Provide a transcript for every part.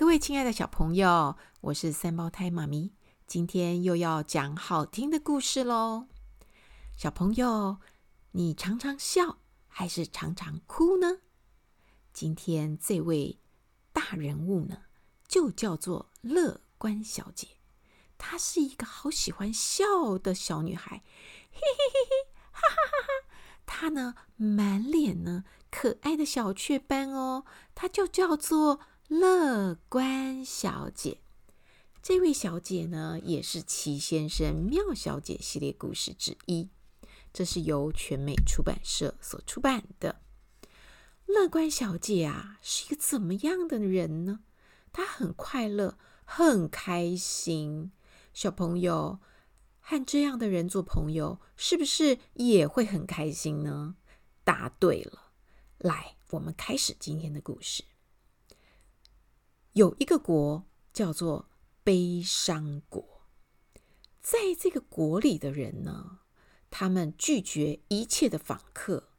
各位亲爱的小朋友，我是三胞胎妈咪，今天又要讲好听的故事喽。小朋友，你常常笑还是常常哭呢？今天这位大人物呢，就叫做乐观小姐。她是一个好喜欢笑的小女孩，嘿嘿嘿嘿，哈哈哈哈。她呢，满脸呢可爱的小雀斑哦，她就叫做。乐观小姐，这位小姐呢，也是奇先生妙小姐系列故事之一。这是由全美出版社所出版的。乐观小姐啊，是一个怎么样的人呢？她很快乐，很开心。小朋友，和这样的人做朋友，是不是也会很开心呢？答对了。来，我们开始今天的故事。有一个国叫做悲伤国，在这个国里的人呢，他们拒绝一切的访客，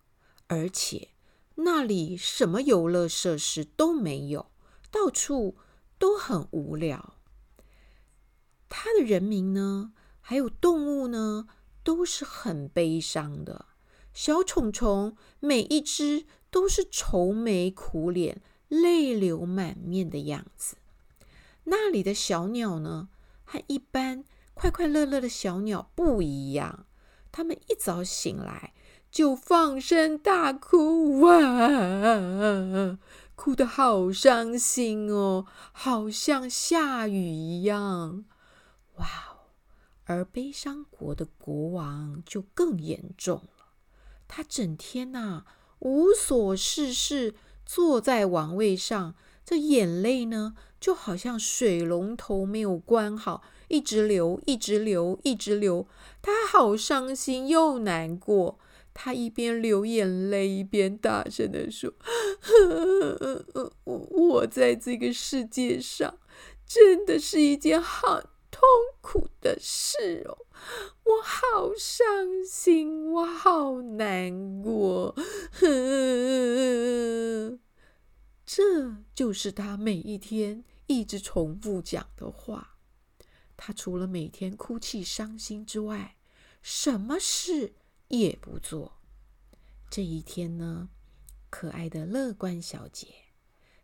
而且那里什么游乐设施都没有，到处都很无聊。他的人民呢，还有动物呢，都是很悲伤的。小虫虫每一只都是愁眉苦脸。泪流满面的样子。那里的小鸟呢，和一般快快乐乐的小鸟不一样。它们一早醒来就放声大哭，哇，哭得好伤心哦，好像下雨一样。哇！而悲伤国的国王就更严重了，他整天呐、啊、无所事事。坐在王位上，这眼泪呢，就好像水龙头没有关好，一直流，一直流，一直流。他好伤心又难过，他一边流眼泪，一边大声地说：“ 我在这个世界上，真的是一件很痛苦的事哦，我好伤心，我好难过。” 这就是他每一天一直重复讲的话。他除了每天哭泣伤心之外，什么事也不做。这一天呢，可爱的乐观小姐，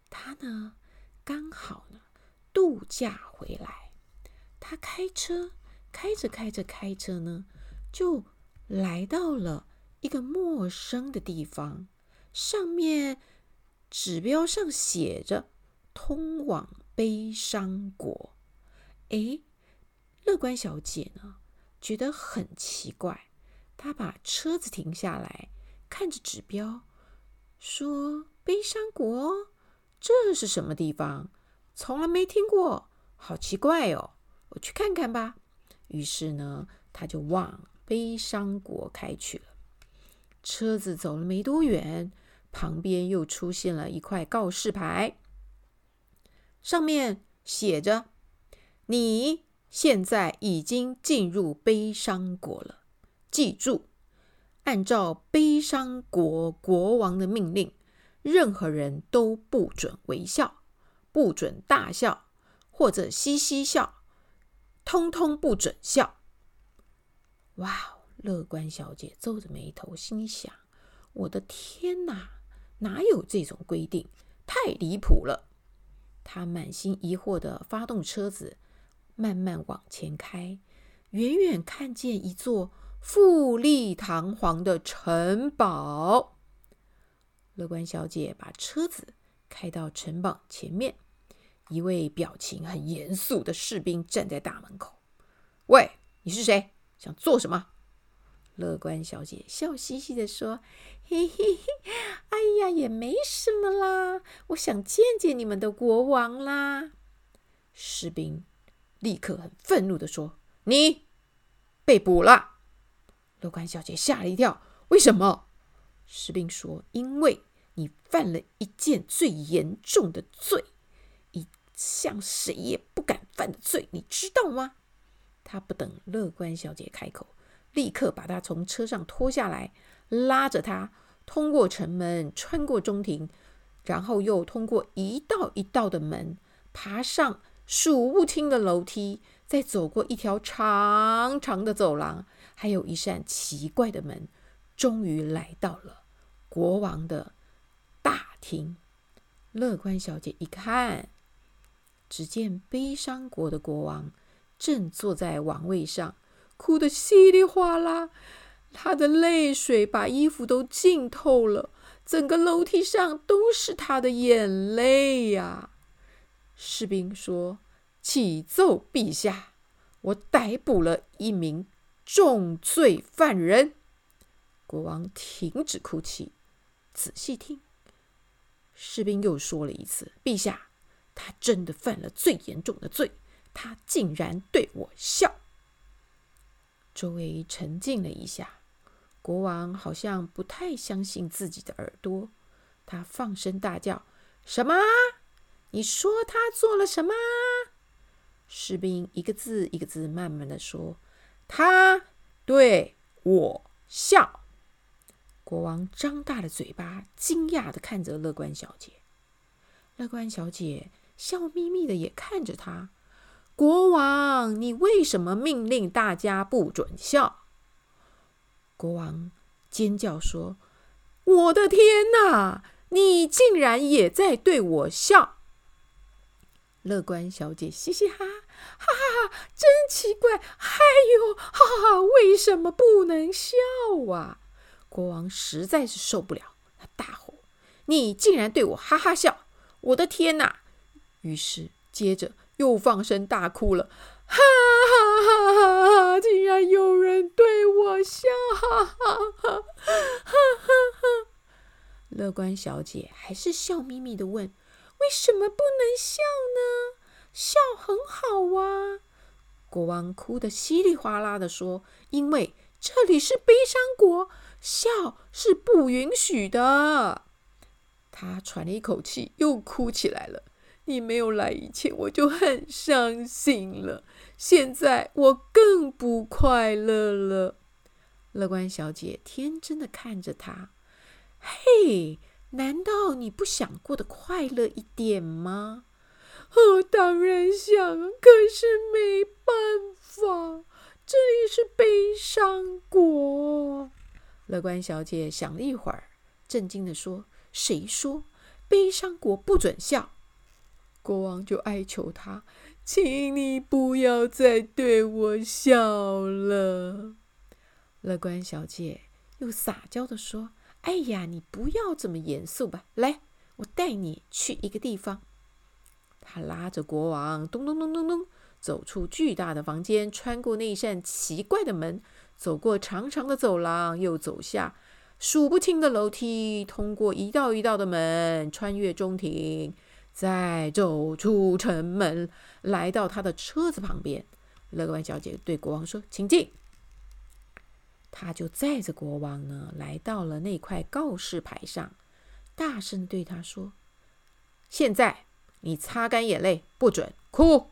她呢刚好呢度假回来。她开车开着开着开着呢，就来到了一个陌生的地方，上面。指标上写着“通往悲伤国”。哎，乐观小姐呢，觉得很奇怪。她把车子停下来，看着指标，说：“悲伤国，这是什么地方？从来没听过，好奇怪哦！我去看看吧。”于是呢，她就往悲伤国开去了。车子走了没多远。旁边又出现了一块告示牌，上面写着：“你现在已经进入悲伤国了，记住，按照悲伤国国王的命令，任何人都不准微笑，不准大笑或者嘻嘻笑，通通不准笑。”哇，乐观小姐皱着眉头，心想：“我的天哪！”哪有这种规定？太离谱了！他满心疑惑地发动车子，慢慢往前开。远远看见一座富丽堂皇的城堡。乐观小姐把车子开到城堡前面，一位表情很严肃的士兵站在大门口。“喂，你是谁？想做什么？”乐观小姐笑嘻嘻地说：“ 嘿嘿嘿，哎呀，也没什么啦，我想见见你们的国王啦。”士兵立刻很愤怒地说：“你被捕了！”乐观小姐吓了一跳：“为什么？”士兵说：“因为你犯了一件最严重的罪，一项谁也不敢犯的罪，你知道吗？”他不等乐观小姐开口。立刻把他从车上拖下来，拉着他通过城门，穿过中庭，然后又通过一道一道的门，爬上数不清的楼梯，再走过一条长长的走廊，还有一扇奇怪的门，终于来到了国王的大厅。乐观小姐一看，只见悲伤国的国王正坐在王位上，哭得稀里哗啦，他的泪水把衣服都浸透了，整个楼梯上都是他的眼泪呀！士兵说：“启奏陛下，我逮捕了一名重罪犯人。”国王停止哭泣，仔细听。士兵又说了一次：“陛下，他真的犯了最严重的罪，他竟然对我笑。”周围沉静了一下，国王好像不太相信自己的耳朵，他放声大叫：“什么？你说他做了什么？”士兵一个字一个字慢慢的说：“他对我笑。”国王张大了嘴巴，惊讶的看着乐观小姐。乐观小姐笑眯眯的也看着他。国王，你为什么命令大家不准笑？国王尖叫说：“我的天哪！你竟然也在对我笑！”乐观小姐嘻嘻哈哈，哈哈哈，真奇怪！哎呦，哈哈哈，为什么不能笑啊？国王实在是受不了，他大吼：“你竟然对我哈哈笑！我的天哪！”于是接着又放声大哭了，哈哈哈哈哈！竟然有人对我笑，哈哈哈哈哈！乐观小姐还是笑眯眯的问：“为什么不能笑呢？笑很好啊！”国王哭得稀里哗啦的说：“因为这里是悲伤国。”笑是不允许的。他喘了一口气，又哭起来了。你没有来以前，我就很伤心了。现在我更不快乐了。乐观小姐天真的看着他。嘿，难道你不想过得快乐一点吗？哦，当然想，可是没办法，这里是悲伤国。乐观小姐想了一会儿，震惊地说：“谁说悲伤国不准笑？”国王就哀求他：“请你不要再对我笑了。”乐观小姐又撒娇地说：“哎呀，你不要这么严肃吧，来，我带你去一个地方。”她拉着国王，咚咚咚咚咚，走出巨大的房间，穿过那扇奇怪的门。走过长长的走廊，又走下数不清的楼梯，通过一道一道的门，穿越中庭，再走出城门，来到他的车子旁边。乐观小姐对国王说：“请进。”他就载着国王呢，来到了那块告示牌上，大声对他说：“现在你擦干眼泪，不准哭。”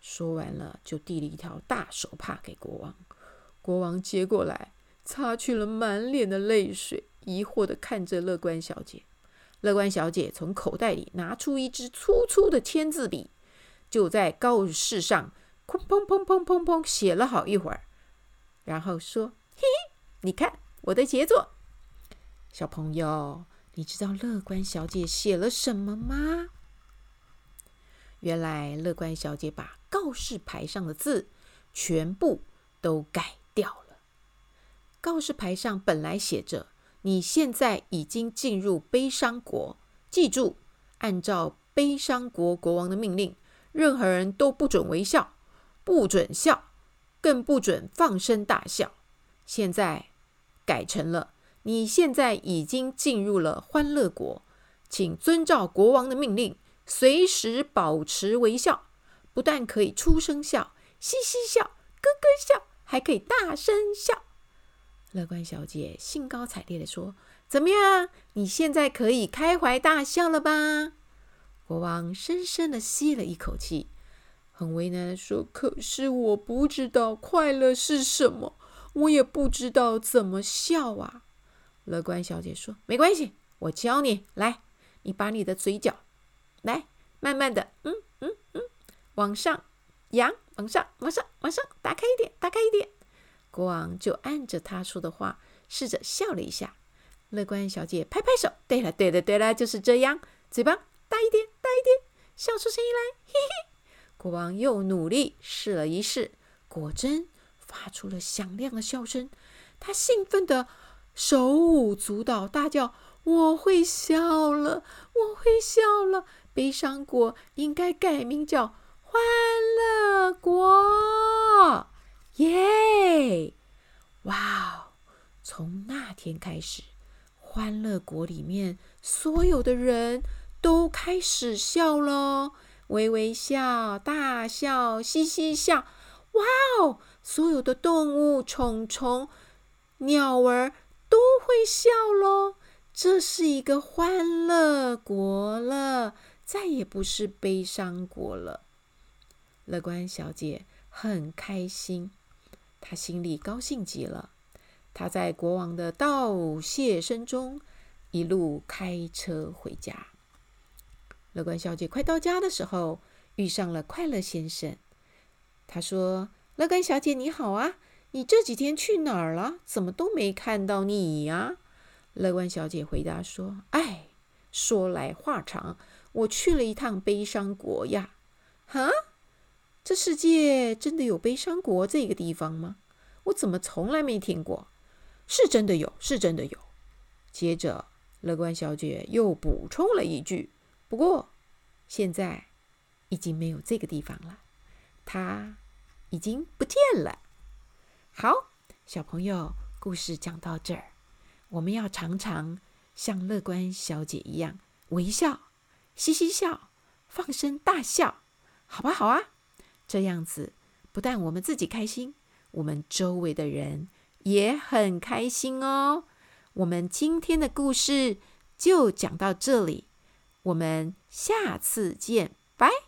说完了，就递了一条大手帕给国王。国王接过来，擦去了满脸的泪水，疑惑地看着乐观小姐。乐观小姐从口袋里拿出一支粗粗的签字笔，就在告示上砰砰砰砰砰砰写了好一会儿，然后说：“嘿嘿，你看我的杰作。”小朋友，你知道乐观小姐写了什么吗？原来乐观小姐把告示牌上的字全部都改。掉了。告示牌上本来写着：“你现在已经进入悲伤国，记住，按照悲伤国国王的命令，任何人都不准微笑，不准笑，更不准放声大笑。”现在改成了：“你现在已经进入了欢乐国，请遵照国王的命令，随时保持微笑，不但可以出声笑，嘻嘻笑，咯咯笑。”还可以大声笑，乐观小姐兴高采烈地说：“怎么样？你现在可以开怀大笑了吧？”国王深深地吸了一口气，很为难地说：“可是我不知道快乐是什么，我也不知道怎么笑啊。”乐观小姐说：“没关系，我教你。来，你把你的嘴角来慢慢的，嗯嗯嗯，往上扬，往上，往上，往上，打开一点，打开一点。国王就按着他说的话，试着笑了一下。乐观小姐拍拍手，对了，对了，对了，就是这样，嘴巴大一点，大一点，笑出声音来，嘿嘿。国王又努力试了一试，果真发出了响亮的笑声。他兴奋的手舞足蹈，大叫：“我会笑了，我会笑了！悲伤国应该改名叫欢乐国。”耶！哇哦！从那天开始，欢乐国里面所有的人都开始笑了，微微笑、大笑、嘻嘻笑。哇哦！所有的动物、虫虫、鸟儿都会笑咯。这是一个欢乐国了，再也不是悲伤国了。乐观小姐很开心。他心里高兴极了，他在国王的道谢声中一路开车回家。乐观小姐快到家的时候，遇上了快乐先生。他说：“乐观小姐你好啊，你这几天去哪儿了？怎么都没看到你呀？”乐观小姐回答说：“哎，说来话长，我去了一趟悲伤国呀。”哈？这世界真的有悲伤国这个地方吗？我怎么从来没听过？是真的有，是真的有。接着，乐观小姐又补充了一句：“不过，现在已经没有这个地方了，它已经不见了。”好，小朋友，故事讲到这儿，我们要常常像乐观小姐一样微笑、嘻嘻笑、放声大笑，好吧？好啊。这样子，不但我们自己开心，我们周围的人也很开心哦。我们今天的故事就讲到这里，我们下次见，拜。